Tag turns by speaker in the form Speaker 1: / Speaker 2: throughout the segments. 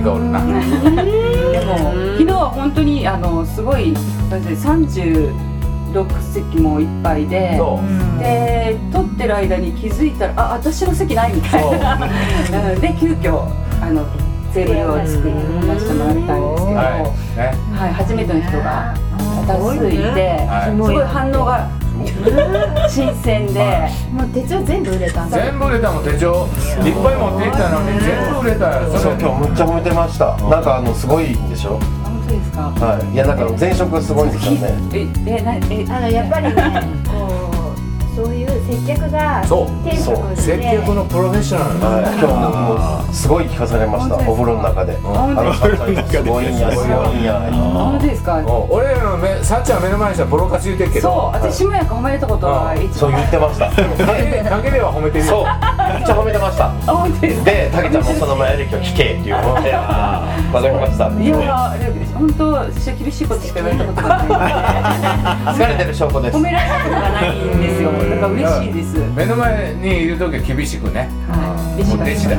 Speaker 1: うんうん。何かおるな
Speaker 2: でも昨日は本当にあのすごい36席もいっぱいで
Speaker 1: そう。
Speaker 2: で撮ってる間に気づいたらあ私の席ないみたいな。う。ん。で急遽あのテーブルを作り出してもらったんですけど、
Speaker 1: は
Speaker 2: はい
Speaker 1: ね
Speaker 2: 初めての人が多数いて、
Speaker 1: はい。
Speaker 2: すごい反応が新鮮で。
Speaker 3: もう手帳全部売れたんだ。
Speaker 1: 全部売れたもん手帳。いっぱい持っていったのに全部売れたよ。
Speaker 4: そう今日むっちゃ褒めてました。なんかあのすごいんでしょ？
Speaker 2: 本当ですか？
Speaker 4: はい。いやなんか前職すごいんですよね。
Speaker 2: え、え、な、え、
Speaker 3: あのやっぱりね こうそういう接客が
Speaker 1: そう。
Speaker 3: テンポが
Speaker 1: 接客のプロフェッショナル
Speaker 4: はい。今日ももうすごい聞かされました。お風呂の中で。あ
Speaker 2: 本当
Speaker 4: のすごいんやすごいんや。
Speaker 2: 本当ですか？
Speaker 1: もう俺らの目さっちゃん目の前にしたらボロカス言うてるけ
Speaker 2: そう、
Speaker 1: ど
Speaker 2: 私もやか褒めたことは一
Speaker 4: そう
Speaker 2: 番。
Speaker 4: 言ってました。
Speaker 1: 陰では褒めてる
Speaker 4: そう。
Speaker 1: よ
Speaker 4: めっちゃ褒めてました。
Speaker 2: あ、本当ですか？
Speaker 4: でたけちゃんもその前歴を聞けっていうわかりました
Speaker 2: いや、本当、私は厳しいことしか言われたことがないんで。
Speaker 4: 疲れてる証拠です
Speaker 2: 褒められたことがないんですよ。だから嬉しいです。
Speaker 1: 目の前にいる時は厳しくね
Speaker 2: はい、
Speaker 1: もう弟子だ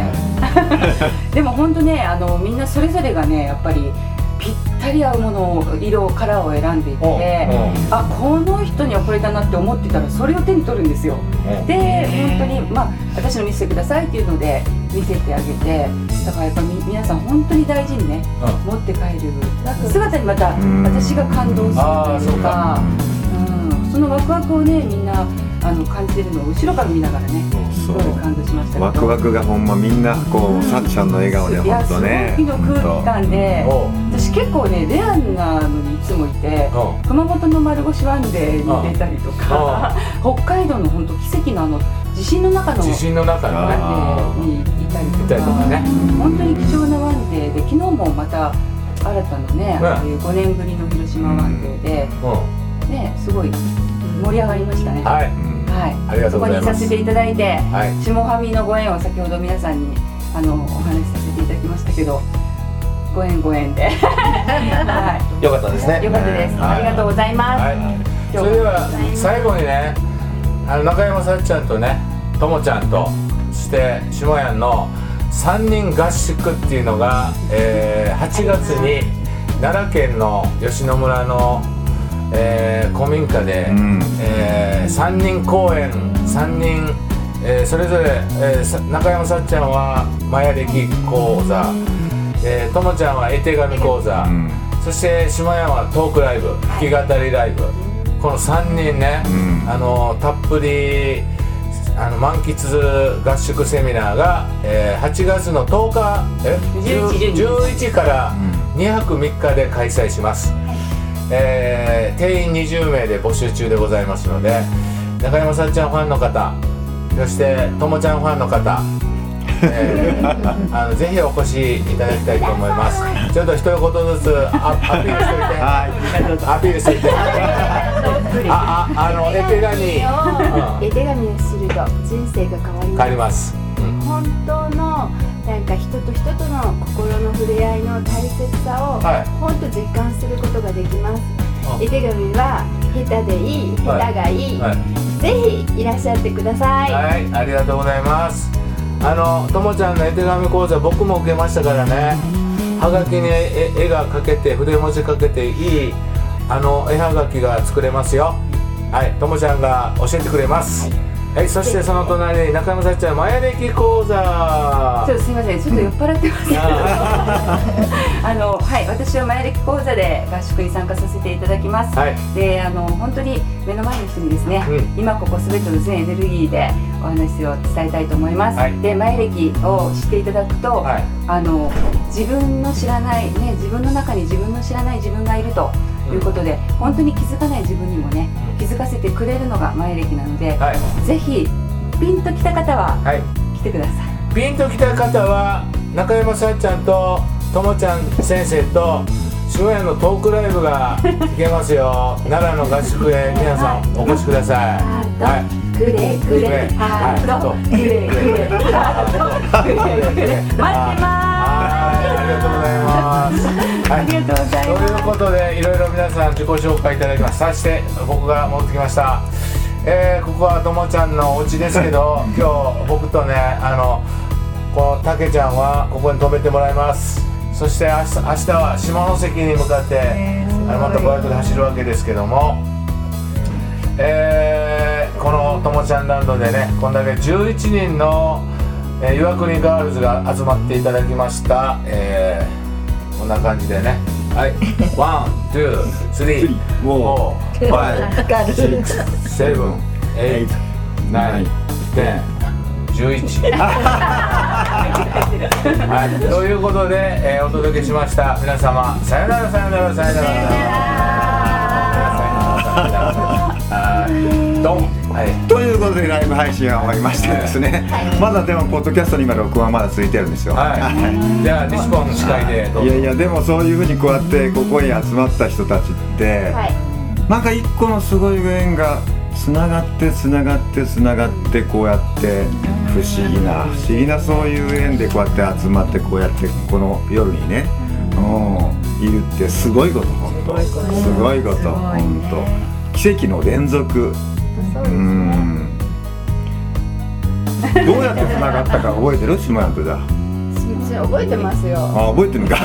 Speaker 2: でも本当ね、あのみんなそれぞれがね、やっぱりぴったり合うものを色カラーを選んでいて、あこの人にはこれだなって思ってたらそれを手に取るんですよ。で本当にまあ私の見せてくださいっていうので見せてあげて、だからやっぱみ皆さん本当に大事にね、持って帰る。姿にまた私が感動するというか、うん、そのワクワクをねみんなあの感じてるのを後ろから見ながらね、すごい感動しました。
Speaker 5: ワクワクがほんまみんなこうさっちゃんの笑顔でほ
Speaker 2: いやすごいの空気感で私結構ねレアなのにいつもいて
Speaker 1: う。ん
Speaker 2: 熊本の丸腰ワンデーに出たりとか 北海道の本当奇跡のあの地震の中の
Speaker 1: 地震の中のね。
Speaker 2: にいたり
Speaker 1: と
Speaker 2: とか
Speaker 1: かね。
Speaker 2: 本当に貴重なワンデーで昨日もまた新たなね
Speaker 1: うん
Speaker 2: ああいう5年ぶりの広島ワンデーで
Speaker 1: う
Speaker 2: ねすごい盛り上がりましたね。
Speaker 1: んはい。
Speaker 2: はい。
Speaker 1: ありがとうございます。
Speaker 2: そこにいさせていただいて
Speaker 1: はい。
Speaker 2: 下ファミのご縁を先ほど皆さんにあのお話しさせていただきましたけどご縁ご縁で。は
Speaker 4: よかったです
Speaker 2: い
Speaker 4: ね。
Speaker 2: よかったです、
Speaker 1: はい。
Speaker 2: ありがとうございます、
Speaker 1: はい。それでは最後にねあの中山さっちゃんとねともちゃんとそして下屋の3人合宿っていうのが、えー8月に奈良県の吉野村の、えー古民家で、
Speaker 5: うん。
Speaker 1: え3人公演3人、えーそれぞれ、えーさ中山さっちゃんはマヤ歴講座、えーともちゃんは絵手紙講座、
Speaker 5: うん。
Speaker 1: そして下山はトークライブ弾き語りライブこの3人ね、
Speaker 5: うん。
Speaker 1: あのたっぷりあの満喫合宿セミナーが、えー8月の10日え
Speaker 2: 11
Speaker 1: 11から2泊3日で開催します、えー定員20名で募集中でございますので中山さんちゃんファンの方そしてともちゃんファンの方え ーあのぜひお越しいただきたいと思います。ちょっと一言ずつアアピールしといて。アピールしといて。あ、あ、あの絵手紙、う。ん
Speaker 3: 絵手紙をすると人生が変わります。
Speaker 1: 帰ります。うん。
Speaker 3: 本当のなんか人と人との心の触れ合いの大切さを、
Speaker 1: はい。
Speaker 3: 本当実感することができます。
Speaker 1: あ
Speaker 3: 絵手紙は下手でいい下手がいい、
Speaker 1: はい、
Speaker 3: ぜひいらっしゃってください、
Speaker 1: はい、ありがとうございます。あの、ともちゃんの絵手紙講座、僕も受けましたからね。はがきに絵絵が描けて、筆文字描けていい。あの絵はがきが作れますよ。はい、ともちゃんが教えてくれます。はい、そしてその隣に中山さっちゃん、マヤ歴講座。
Speaker 2: ちょ。っとすみませんちょっと酔っ払ってます。けど、あのはい私は前歴講座で合宿に参加させていただきます、
Speaker 1: はい。
Speaker 2: であの本当に目の前の人にですね、
Speaker 1: う
Speaker 2: 今ここすべての全エネルギーでお話を伝えたいと思います、
Speaker 1: はい。
Speaker 2: で前歴を知っていただくと、
Speaker 1: はい。
Speaker 2: あの自分の知らないね自分の中に自分の知らない自分がいるということで本当に気づかない自分にもね気づかせてくれるのが前歴なので、
Speaker 1: はい。
Speaker 2: ぜひピンときた方は
Speaker 1: はい。
Speaker 2: 来てください。
Speaker 1: ピンときた方は中山さっちゃんとともちゃん先生と渋谷のトークライブが行けますよ。奈良の合宿へ皆さんお越しください。はい。
Speaker 2: くれくれ。ハート。くれくれ。ハート。くれくれ。待ってま
Speaker 1: はいありがとうございます。
Speaker 2: す。ありがとうござい
Speaker 1: と
Speaker 2: ます。
Speaker 1: いうことでいろいろ皆さん自己紹介いただきますそして僕が戻ってきました。えーここはともちゃんのお家ですけど今日僕とねあのこのたけちゃんはここに泊めてもらいます。そして明日明日は下関に向かって、あのまたバイクで走るわけですけども。えーこのともちゃんランドでねこんだけ11人の、えー岩国ガールズが集まっていただきました、えーこんな感じでねはいOne, two, three, foー、ファイブ、シック x, seven, eight, nine, ten、十一。はい、ということで、えーお届けしました。皆様、さよなら、さよなら、さよなら。はい、ドン。はい。
Speaker 5: ということでライブ配信が終わりましてですね、まだでもポッドキャストに今録音はまだ続いてるんですよ、
Speaker 1: はい。じゃあ、西本司会でどうぞ。
Speaker 5: いやいやでもそういうふうにこうやってここに集まった人たちって、なんか一個のすごい縁がつながってつながってつながってこうやって不思議な不思議なそういう縁でこうやって集まってこうやってこの夜にね、うん、いるってすごいこと本当。すごいこと本当。奇跡の連続うん。どうやってつながったか覚えてる？島やんとじゃ
Speaker 3: 覚えてますよ
Speaker 5: あ覚えてるのか。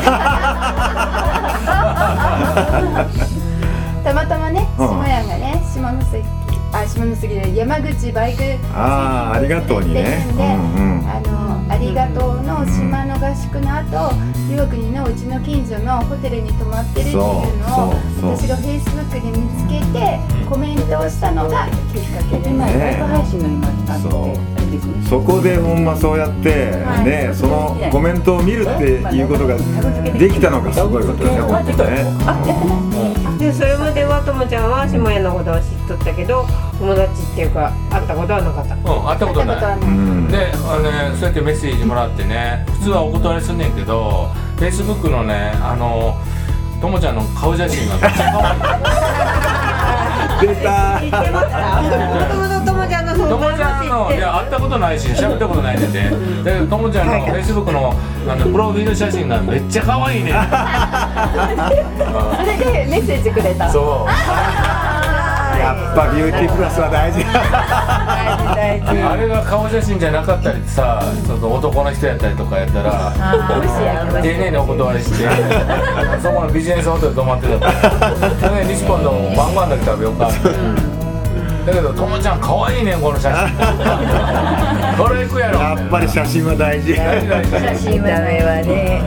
Speaker 3: たまたまね
Speaker 5: うん。
Speaker 3: 下屋がね下関あ下関で山口バイク。
Speaker 5: あーありがとうにね。
Speaker 3: で、
Speaker 5: うんうん。
Speaker 3: あのありがとうの島の合宿の後岩国のうちの近所のホテルに泊まってるっていうのを
Speaker 5: そうそうそう。
Speaker 3: 私がフェイスブックで見つけてコメントをしたのがきっかけで
Speaker 2: 今
Speaker 3: ね
Speaker 2: ライブ配信の今あって。
Speaker 5: そこでほんまそうやってねそのコメントを見るっていうことができたのがすごいことですね。本当ね
Speaker 6: もちゃんは下屋のことは知っとったけど友達っていうか会ったことはなかった。
Speaker 1: うん、会ったことない。
Speaker 5: うん
Speaker 1: で、あのね、そうやってメッセージもらってね普通はお断りすんねんけどフェイスブックのねあのともちゃんの顔写真がめっちゃ可愛い
Speaker 5: 出た。
Speaker 6: 知ってましたもともちゃんの
Speaker 1: ともちゃんのいや会ったことないし喋ったことないねんでだけどともちゃんのフェイスブックのあのプロフィール写真がめっちゃ可愛いねん
Speaker 3: それでメッセージくれた
Speaker 1: そう
Speaker 5: やっぱビューティープラスは大事
Speaker 1: あれが顔写真じゃなかったりさちょっと男の人やったりとかやったら丁寧にお断りしてそこのビジネスホテル泊まってたか。らで西本の晩ご飯だけ食べようか。ってだけどともちゃん可愛いねんこの写真。これ行くやろ。
Speaker 5: やっぱり写真は大事。
Speaker 1: 大事大事。大事
Speaker 6: 見た目はね。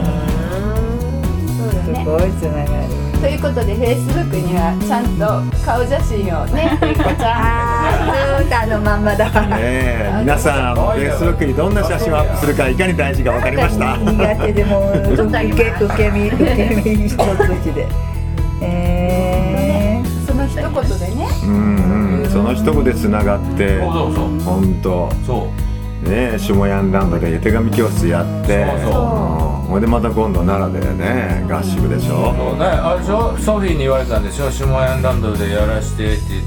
Speaker 6: すごいつながる
Speaker 3: ということでフェイスブックにはちゃんと顔写真をね ゆっこちゃん
Speaker 6: ずーっとあのまんまだ
Speaker 5: ねえ皆さんフェイスブックにどんな写真をアップするかいかに大事か分かりました。
Speaker 6: 苦手でも受け受け身受け身一つで。え
Speaker 3: その一言でね。
Speaker 5: うんうんその一言でつながって
Speaker 1: そうそうそう。
Speaker 5: 本当。
Speaker 1: そう。
Speaker 5: ね下ヤンランドで手紙教室やって。
Speaker 1: そうそう。
Speaker 5: うんほいでまた今度奈良でね合宿でしょ。
Speaker 1: そうね、あれでしょ？ソフィーに言われたんでしょ？下ヤンランドでやらしてって言っ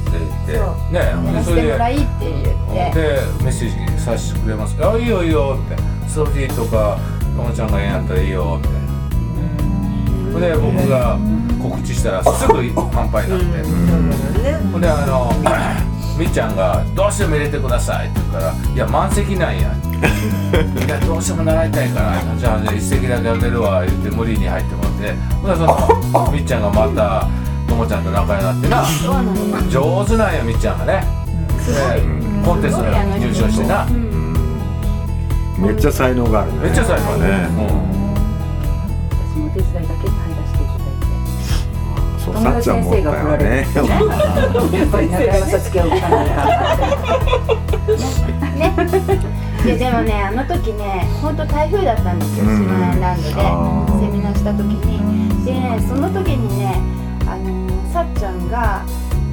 Speaker 1: てて。ね。
Speaker 3: やらせてもらいって言って。
Speaker 1: でメッセージさせてくれますあいいよいいよって。ソフィーとかともちゃんがええんやったらいいよみたいなほんで僕が告知したらすぐ満杯になって、ほんであのみっちゃんが「どうしても入れてください」って言うから「いや満席なんや」いやどうしても習いたいからじゃあね一席だけあげるわ言って無理に入ってもらって。ほんでそのみっちゃんがまたともちゃんと仲良くなってな。上手なんやみっちゃんがね。でコンテストに入賞してな。
Speaker 5: めっちゃ才能があるね。
Speaker 1: めっちゃ最高
Speaker 5: ね。
Speaker 1: ね、
Speaker 2: 私もお手伝いだけ入らせ。
Speaker 5: そうさっちゃんもったよね
Speaker 2: やっぱり中山さつきは動かないから。
Speaker 3: ねででもねあの時ね本当台風だったんですよ
Speaker 5: うん
Speaker 3: 島根ランドで
Speaker 5: あー
Speaker 3: セミナーした時にでねその時にねあのさっちゃんが、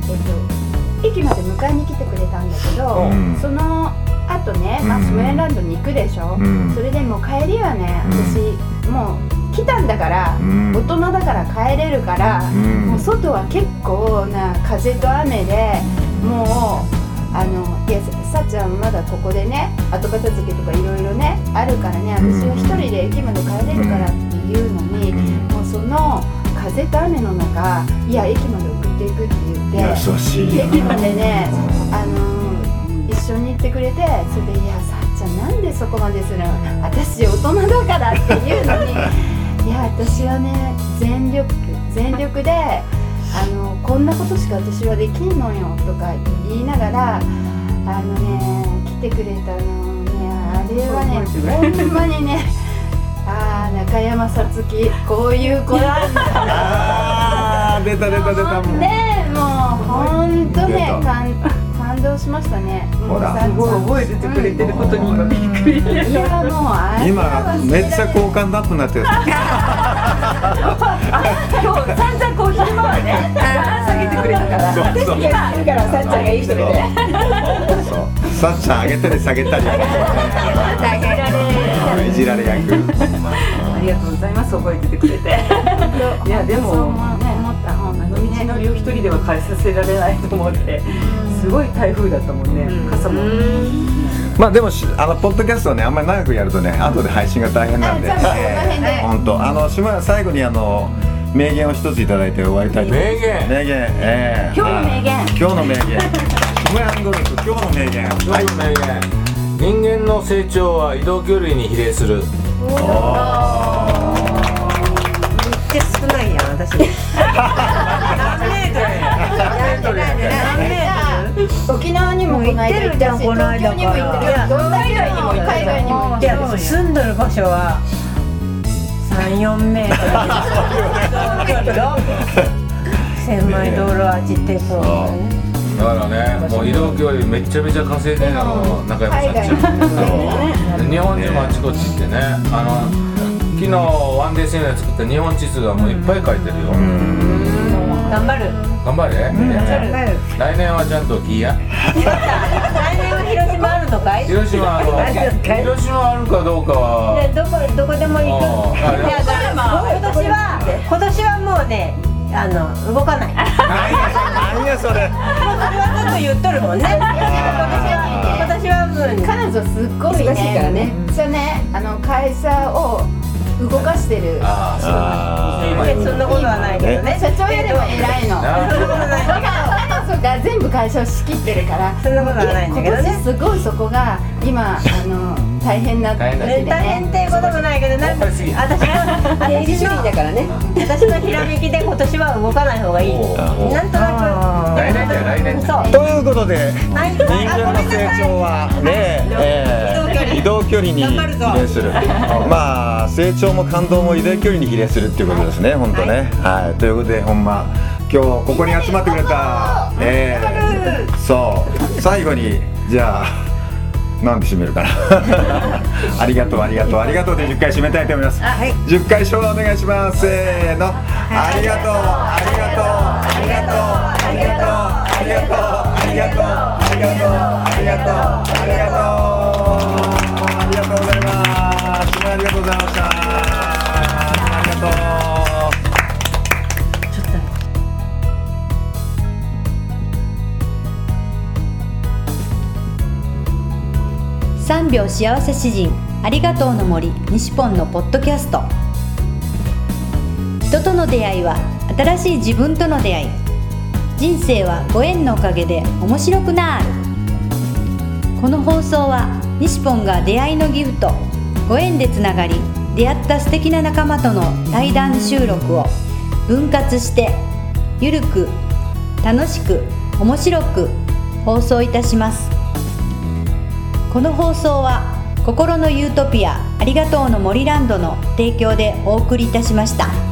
Speaker 3: えっと、駅まで迎えに来てくれたんだけど、
Speaker 5: うん
Speaker 3: その後ね、まあ、
Speaker 5: うん
Speaker 3: スモエンランドに行くでしょ、
Speaker 5: うん
Speaker 3: それでもう帰りはね私、もう来たんだから、
Speaker 5: うん。
Speaker 3: 大人だから帰れるから、
Speaker 5: うん。
Speaker 3: もう外は結構な風と雨でもうあのいやさっちゃんまだここでね後片付けとかいろいろねあるからね私は一人で駅まで帰れるからっていうのに、もうその風と雨の中いや駅まで送っていくって言って
Speaker 5: 優しい。
Speaker 3: 駅までねあの一緒に行ってくれてそれで「いやさっちゃんなんでそこまでするの？私大人だから」って言うのに「いや私はね全力全力であのこんなことしか私はできんのよ」とか言いながらあのね来てくれたのねあれはねほんまにねああ中山さつきこういう子なんだ
Speaker 5: あー出た出た出たもう。
Speaker 3: ねえもう本当
Speaker 5: ほら
Speaker 2: すごい覚えててくれてることに今びっくり。
Speaker 3: いやもう
Speaker 5: 今めっちゃ好感度アッなってる
Speaker 2: 今日散々こう昼間はね下げてくれたから。
Speaker 5: そうそう。
Speaker 2: 今いるからさっちゃんがいい人でね
Speaker 5: そうさっちゃん上げたり下げたりいじられ役。
Speaker 2: ありがとうございます。覚えててくれて。いやでも道のりを一人では返させられないと思ってすごい台風だったもんね傘も
Speaker 5: まあでもしあのポッドキャストはねあんまり長くやるとね後で配信が大変なんで。本当。あの島谷最後にあの名言を一ついただいて終わりたいと思います。
Speaker 1: 名言。
Speaker 5: 名言。ええ。
Speaker 3: 今日の名言。
Speaker 5: 今日の名言。島谷ゴルフ今日の名言。はい。
Speaker 1: 今日の名言人間の成長は移動距離に比例する。
Speaker 6: めっちゃ少ないやん私
Speaker 3: 沖縄にもこの間行ったし東京にも行ってるどんな海外にも海外にも行って
Speaker 6: いや住んどる場所は三四メートル。狭い道路はちってそう。
Speaker 1: だからねもう移動距離めっちゃめちゃ稼いでるの。中山さんちゃん。で日本中もあちこち行ってねあの昨日ワンデーセミナー作った日本地図がもういっぱい書いてるよ
Speaker 6: 頑張る。
Speaker 1: 頑張れ？来年はちゃんと来や。
Speaker 6: 来年は広島あるのかい？
Speaker 1: 広島あの広島あるかどうかは。
Speaker 6: でどこどこでも行く。いやだ今年は今年はもうねあの動かない。
Speaker 5: 何やそれ。
Speaker 6: それはずっと言っとるもんね。今年は今年はもう
Speaker 3: 彼女すっごい
Speaker 2: 忙しいからね。
Speaker 3: ねめっちゃねあの会社を動かしてる。
Speaker 1: ああそ
Speaker 6: んなことはないけどね。
Speaker 3: 社長よりも偉いの。
Speaker 1: な
Speaker 6: そんなことないんだけど
Speaker 3: 彼女が全部会社を仕切ってるから
Speaker 6: そんなことはないんだけどね。
Speaker 3: 今年すごいそこが今あの大変な時
Speaker 1: 大変
Speaker 6: っていうこともないけどなんか私の
Speaker 2: 定時主義だからね
Speaker 6: 私のひらめきで今年は動かない方がいい。なんとなく
Speaker 1: 来年じゃ来年
Speaker 5: ということで
Speaker 6: はい
Speaker 5: 人間の成長はね、えー移動距離に比例する。まあ成長も感動も移動距離に比例するっていうことですね本当ね。はい、ということでほんま今日ここに集まってくれたえー、そう。最後にじゃあなんで締めるかな。ありがとうありがとう。ありがとうで10回締めたいと思います、10回昭和お願いします。せーの。ありがとう。ありがとう。ありがとうありがとう。ありがと。うありがとうありがとうありがとうありがとうございますありがとうございましたありがとう
Speaker 7: 3秒幸せ詩人ありがとうの森西ポンのポッドキャスト。人との出会いは新しい自分との出会い。人生はご縁のおかげで面白くなるこの放送は西ポンが出会いのギフトご縁でつながり出会った素敵な仲間との対談収録を分割してゆるく楽しく面白く放送いたしますこの放送は心のユートピアありがとうの森ランドの提供でお送りいたしました。